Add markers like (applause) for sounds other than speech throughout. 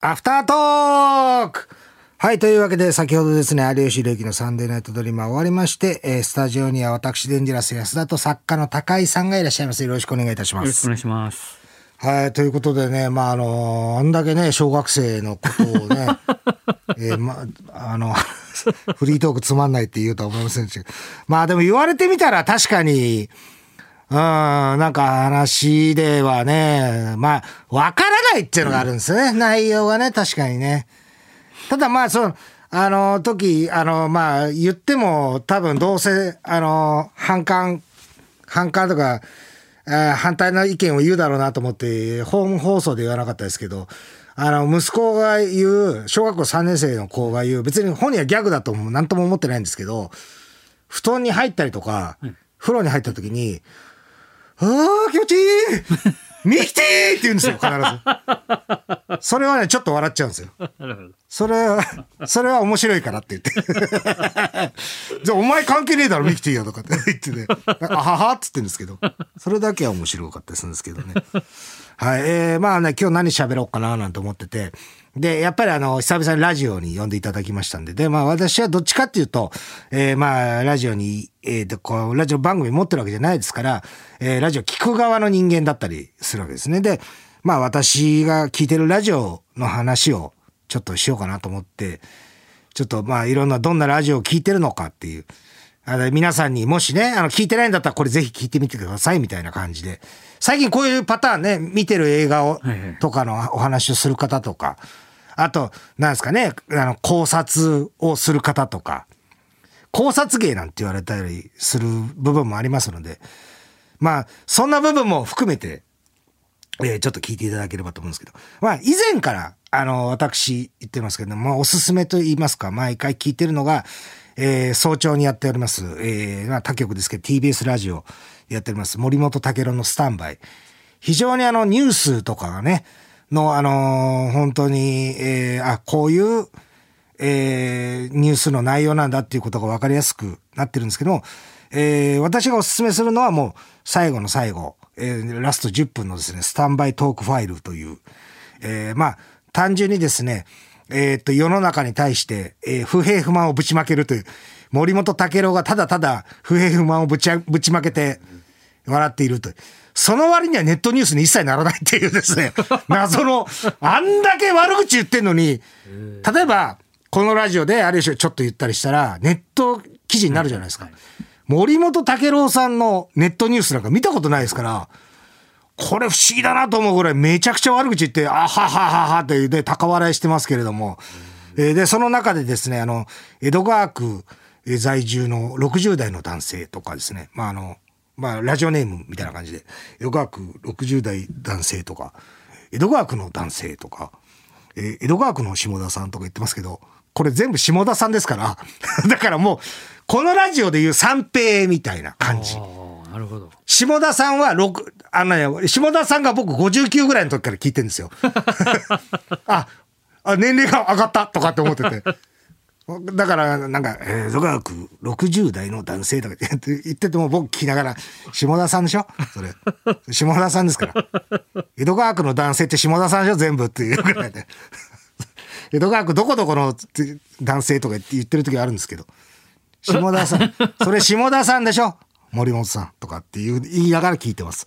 アフタートークはい、というわけで、先ほどですね、有吉弘行のサンデーナイトドリーマー終わりまして、えースタジオには私、デンジャラス安田と作家の高井さんがいらっしゃいます。よろしくお願いいたします。よろしくお願いします。はい、ということでね、まあ、あの、あんだけね、小学生のことをね、(laughs) えーまあ、あの、(laughs) フリートークつまんないって言うとは思いませんでしたけど、まあでも言われてみたら確かに、うん、なんか話ではね、まあ、わからないっていうのがあるんですよね、内容がね、確かにね。ただまあ、その、あの時、あの、まあ、言っても多分どうせ、あの、反感、反感とか、反対の意見を言うだろうなと思って、ホーム放送で言わなかったですけど、あの、息子が言う、小学校3年生の子が言う、別に本人はギャグだとも何とも思ってないんですけど、布団に入ったりとか、風呂に入った時に、あー気持ちいいミキティって言うんですよ、必ず。それはね、ちょっと笑っちゃうんですよ。(laughs) なるほど。それは、それは面白いからって言って。(laughs) じゃあお前関係ねえだろ、ミキティよとかって言ってね。あははっつってんですけど。それだけは面白かったりするんですけどね。はい。えー、まあね、今日何喋ろうかななんて思ってて。で、やっぱりあの、久々にラジオに呼んでいただきましたんで。で、まあ私はどっちかっていうと、えー、まあ、ラジオに、えー、で、こう、ラジオ番組持ってるわけじゃないですから、えー、ラジオ聞く側の人間だったりするわけですね。で、まあ私が聞いてるラジオの話をちょっとしようかなと思って、ちょっとまあいろんなどんなラジオを聞いてるのかっていう。あの皆さんにもしね、あの聞いてないんだったらこれぜひ聞いてみてくださいみたいな感じで。最近こういうパターンね、見てる映画をとかのお話をする方とか、あと、なんですかね、あの考察をする方とか、考察芸なんて言われたりする部分もありますので、まあ、そんな部分も含めて、えーちょっと聞いていただければと思うんですけど。まあ、以前から、あの、私言ってますけども、まあ、おすすめと言いますか、毎回聞いてるのが、えー早朝にやっております、えーまあ、他局ですけど、TBS ラジオやっております、森本武郎のスタンバイ。非常にあの、ニュースとかがね、の、あのー本当に、えーあ、こういう、えーニュースの内容なんだっていうことが分かりやすくなってるんですけども、えー私がお勧めするのはもう最後の最後、えーラスト10分のですね、スタンバイトークファイルという、えーまあ、単純にですね、えーっと、世の中に対して、えー不平不満をぶちまけるという、森本武郎がただただ不平不満をぶちあぶちまけて笑っているという。その割にはネットニュースに一切ならないっていうですね、(laughs) 謎の、あんだけ悪口言ってんのに、例えば、このラジオで有吉をちょっと言ったりしたら、ネット記事になるじゃないですか。森本武郎さんのネットニュースなんか見たことないですから、これ不思議だなと思うぐらいめちゃくちゃ悪口言って、あははははってで高笑いしてますけれども、えーで、その中でですね、あの、江戸川区在住の60代の男性とかですね、まああの、まあラジオネームみたいな感じで、江戸川区60代男性とか、江戸川区の男性とか、えー江戸川区の下田さんとか言ってますけど、これ全部下田さんですから、(laughs) だからもう、このラジオでいう三平みたいな感じ。なるほど。下田さんは六あのね、下田さんが僕59ぐらいの時から聞いてるんですよ。(laughs) (laughs) あ、あ年齢が上がったとかって思ってて。だから、なんか、えー、戸川区60代の男性とか言って言ってても僕聞きながら、下田さんでしょ？それ。下田さんですから。江戸川区の男性って下田さんでしょ？全部っていうぐらいで。江戸川区どこどこの男性とか言ってる時あるんですけど。下田さん。(laughs) それ下田さんでしょ？森本さんとかっていう言いながら聞いてます。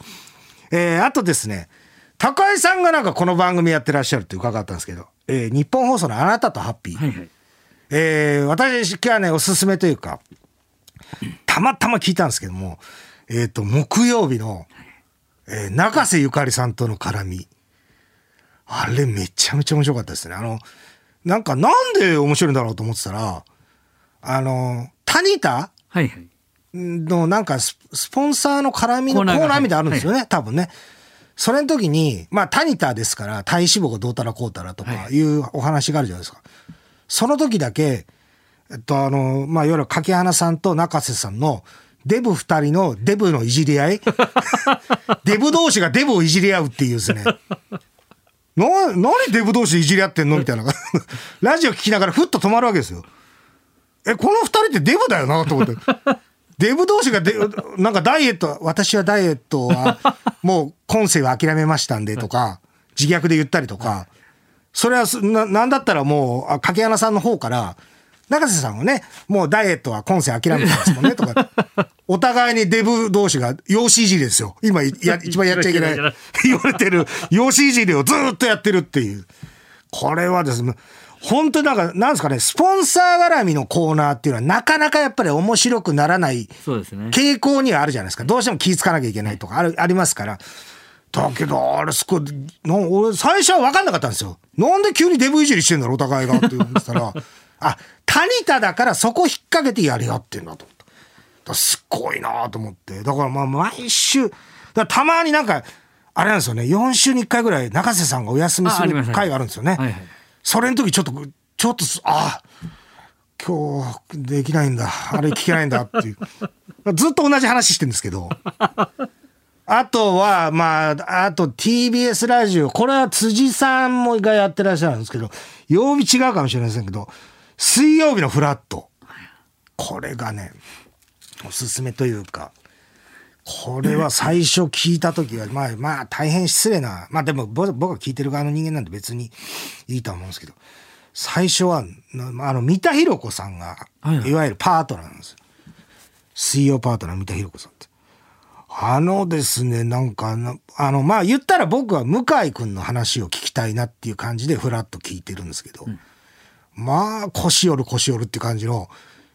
えー、あとですね、高井さんがなんかこの番組やってらっしゃるって伺ったんですけど、えー日本放送のあなたとハッピー。はいはい。えー私今日はね、おすすめというか、たまたま聞いたんですけども、えっ、と、木曜日の、えー中瀬ゆかりさんとの絡み。あれめちゃめちゃ面白かったですね。あの、なんかなんで面白いんだろうと思ってたら、あの、タニタはいはい。のなんかススポンサーの絡みのコーナーがナーみたいなのあるんですよね、多分ね。それの時に、まあ、タニタですから、体脂肪がどうたらこうたらとかいうお話があるじゃないですか。その時だけ、えっと、あの、まあ、いわゆる柿花さんと中瀬さんの、デブ二人のデブのいじり合い (laughs) デブ同士がデブをいじり合うっていうですね。な、何デブ同士でいじり合ってんの？みたいな。(laughs) ラジオ聞きながらふっと止まるわけですよ。え、この二人ってデブだよなと思って。(laughs) デブ同士がで、なんかダイエット、私はダイエットは、(laughs) もう今世は諦めましたんでとか、自虐で言ったりとか、それはな、なんだったらもう、あ柿花さんの方から、中瀬さんはね、もうダイエットは今世諦めてますもんね、とか。(laughs) お互いにデブ同士が養子いじりですよ。今や、(laughs) 一番やっちゃいけない。言われてる養子いじりをずーっとやってるっていう。これはですね、本当になんか、なんですかね、スポンサー絡みのコーナーっていうのはなかなかやっぱり面白くならない。傾向にはあるじゃないですか。どうしても気ぃつかなきゃいけないとかある、ありますから。だけど、あれすごい、な俺最初は分かんなかったんですよ。なんで急にデブいじりしてんだろ、お互いがって言ったら、(laughs) あ、タニタだからそこ引っ掛けてやり合ってんだと思った。すごいなと思って。だからまあ毎週、たまになんか、あれなんですよね、4週に1回ぐらい中瀬さんがお休みする回があるんですよね。はいはいそれの時ちょっと、ちょっとす、あ今日できないんだ。あれ聞けないんだっていう。(laughs) ずっと同じ話してるんですけど。あとは、まあ、あと TBS ラジオ。これは辻さんもがやってらっしゃるんですけど、曜日違うかもしれませんけど、水曜日のフラット。これがね、おすすめというか、これは最初聞いた時は、まあまあ大変失礼な、まあでも僕僕が聞いてる側の人間なんで別にいいとは思うんですけど、最初は、なあの、三田寛子さんが、はいわゆるパートナーなんですよ。水曜パートナー三田寛子さんって。あのですね、なんかな、あの、まあ言ったら僕は向井くんの話を聞きたいなっていう感じでフラッと聞いてるんですけど、まあ、腰折る腰折るって感じの、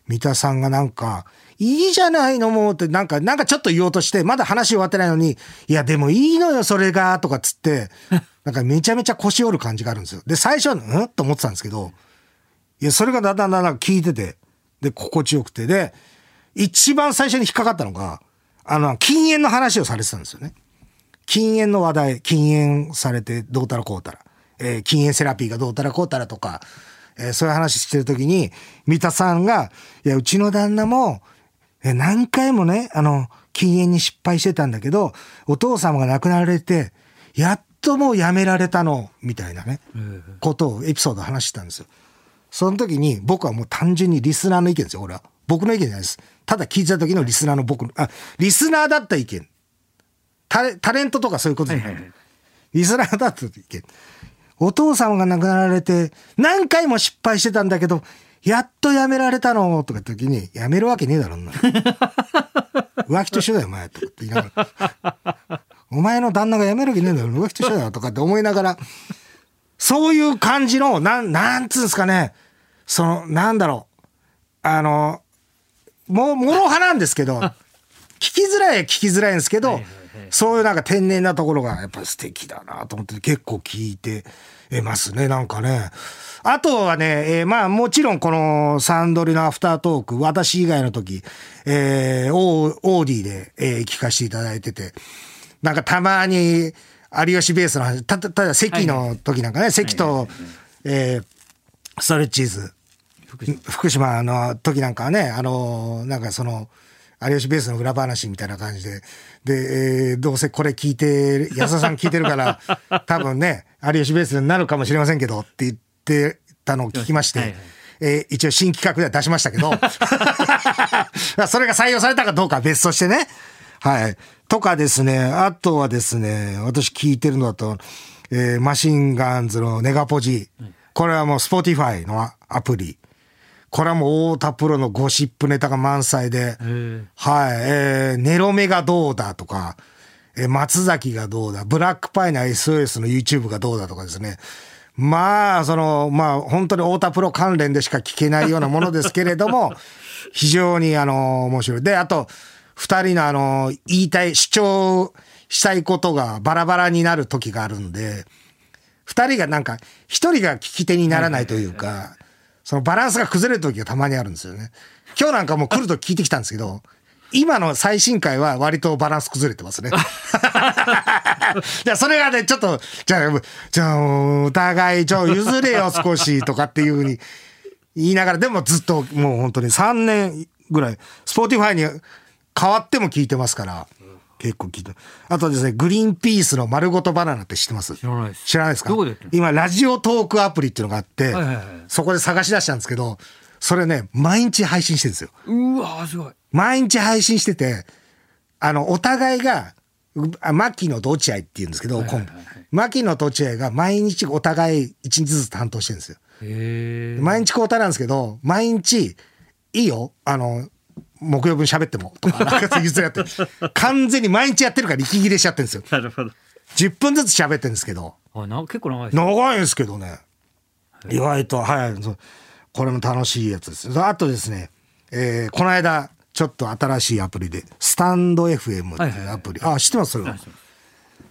三田さんがなんか、いいじゃないのもうって、なんか、なんかちょっと言おうとして、まだ話終わってないのに、いや、でもいいのよ、それが、とかっつって、(laughs) なんかめちゃめちゃ腰折る感じがあるんですよ。で、最初は、うん？と思ってたんですけど、いや、それがだんだんだんだん聞いてて、で、心地よくて、で、一番最初に引っかかったのが、あの、禁煙の話をされてたんですよね。禁煙の話題、禁煙されてどうたらこうたら、えー禁煙セラピーがどうたらこうたらとか、えーそういう話してる時に、三田さんが、いや、うちの旦那も、えー何回もね、あの、禁煙に失敗してたんだけど、お父様が亡くなられて、やっともうやめられたの、みたいなね、ことをエピソードを話してたんですよ。その時に僕はもう単純にリスナーの意見ですよ、俺は。僕の意見じゃないです。ただ聞いてた時のリスナーの僕の、あ、リスナーだった意見。タレタレントとかそういうことじゃない。はいはいはいリスナーだった意見。お父様が亡くなられて、何回も失敗してたんだけど、やっとやめられたのとか時に、やめるわけねえだろ、んな。(laughs) 浮気と一緒だよ、お前。とかって言いながら。お前の旦那がやめるわけねえんだろ、浮気と一緒だよ、とかって思いながら、そういう感じの、なん、なんつうんですかね。その、なんだろう。あの、もう、もろ派なんですけど、聞きづらいは聞きづらいんですけど、そういうなんか天然なところがやっぱ素敵だなと思って結構聞いてますね、なんかね。あとはね、えーまあもちろんこのサンドリのアフタートーク、私以外の時、えーオーディで、えー聞かせていただいてて、なんかたまに有吉ベースの話、た、ただ席の時なんかね、席と、えーストレッチーズ、福島。の時なんかはね、あのなんかその、有吉ベースの裏話みたいな感じで、で、えーどうせこれ聞いて、安田さん聞いてるから、(laughs) 多分ね、有吉ベースになるかもしれませんけどって言ってたのを聞きまして、はいはいえー一応新企画では出しましたけど、(laughs) (laughs) それが採用されたかどうかは別としてね。はい。とかですね、あとはですね、私聞いてるのだと、えーマシンガンズのネガポジ。これはもう Spotify のアプリ。これはもう太田プロのゴシップネタが満載で、えはい、えー、ネロメがどうだとか、えー松崎がどうだ、ブラックパイナー SOS の YouTube がどうだとかですね。まあ、その、まあ、本当に太田プロ関連でしか聞けないようなものですけれども、(laughs) 非常に、あの、面白い。で、あと、二人のあの、言いたい、主張したいことがバラバラになる時があるんで、二人がなんか、一人が聞き手にならないというか、そのバランスが崩れる時がたまにあるんですよね。今日なんかもう来ると聞いてきたんですけど、今の最新回は割とバランス崩れてますね。じゃそれがね、ちょっと、じゃあ、じゃあ、お互い、ちょ、譲れよ少しとかっていうふうに言いながら、でもずっともう本当に3年ぐらい、 Spotify に変わっても聞いてますから、結構聞いて。あとですね、グリーンピースの丸ごとバナナって知ってます？知らないです。知らないですか？今、ラジオトークアプリっていうのがあって、はいはいはいそこで探し出したんですけど、それね、毎日配信してるんですよ。うわーすごい。毎日配信してて、あの、お互いが、あ牧野と落合っていうんですけど、はいはいはい牧野と落合が毎日お互い一日ずつ担当してるんですよ。毎日交代なんですけど、毎日、いいよ、あの、木曜分喋っても、とか、なんか譲り合って、完全に毎日やってるから息切れしちゃってるんですよ。なるほど。10分ずつ喋ってるんですけど、あ、な結構長いですね。長いですけどね。意外と、はい、これも楽しいやつです。あとですね、えーこの間、ちょっと新しいアプリで、スタンド FM っていうアプリ。あ、知ってますそれは？はい。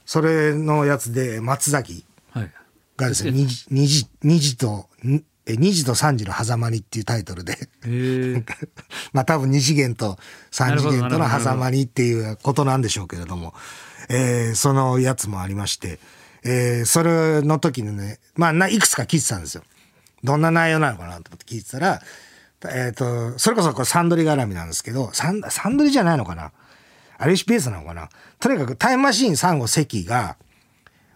それのやつで、松崎はい。がですね、2時、2時、2時と、んえ2時と3時の狭間にっていうタイトルで。まあ多分2次元と3次元とのなるほどなるほど。狭間にっていうことなんでしょうけれども、えーそのやつもありまして、えーそれの時にね、まあないくつか聞いてたんですよ。どんな内容なのかなと思って聞いてたら、えっ、と、それこそこれサンドリ絡みなんですけど、サンサンドリじゃないのかな ?RHPS なのかな。とにかくタイムマシーン3号関が、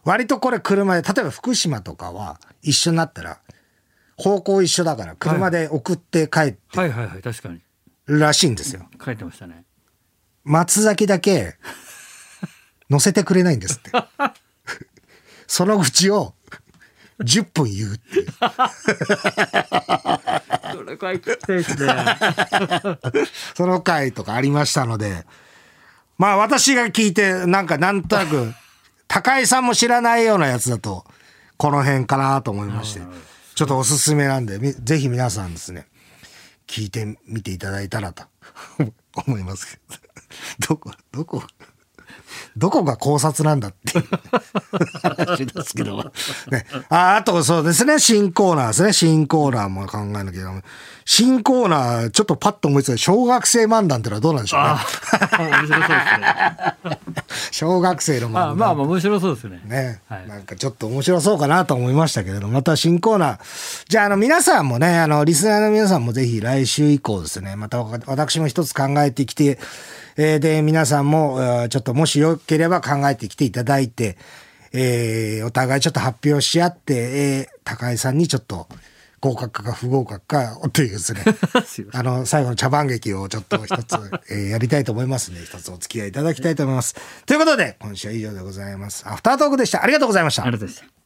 割とこれ車で、例えば福島とかは一緒になったら、方向一緒だから車で送って帰ってはいはいはい。確かに。るらしいんですよ。書いてましたね。松崎だけ (laughs) 乗せてくれないんですって。その口を10分言うっていう。(laughs) それ書いてですね。(laughs) その回とかありましたので、まあ私が聞いてなんかなんとなく高井さんも知らないようなやつだとこの辺かなと思いまして、ちょっとおすすめなんで、ぜひ皆さんですね、聞いてみていただいたらと思いますけど。(laughs) どこ、どこ、どこが考察なんだっていう話ですけども。ね、ああとそうですね、新コーナーですね。新コーナーも考えなきゃいけない。新コーナー、ちょっとパッと思いついた小学生漫談ってのはどうなんでしょうね。面白そうですね。(laughs) 小学生の漫あ談。まあまあ面白そうですね。ね、はいなんかちょっと面白そうかなと思いましたけれども、また新コーナー。じゃあ、あの、皆さんもね、あの、リスナーの皆さんもぜひ来週以降ですね、またわ私も一つ考えてきて、えーで、皆さんも、えーちょっともしよければ考えてきていただいて、えーお互いちょっと発表し合って、えー高井さんにちょっと合格か不合格かっていうですね。(laughs) あの、最後の茶番劇をちょっと一つ、えーやりたいと思いますので、一つお付き合いいただきたいと思います。ということで、今週は以上でございます。アフタートークでした。ありがとうございましたありがとうございました。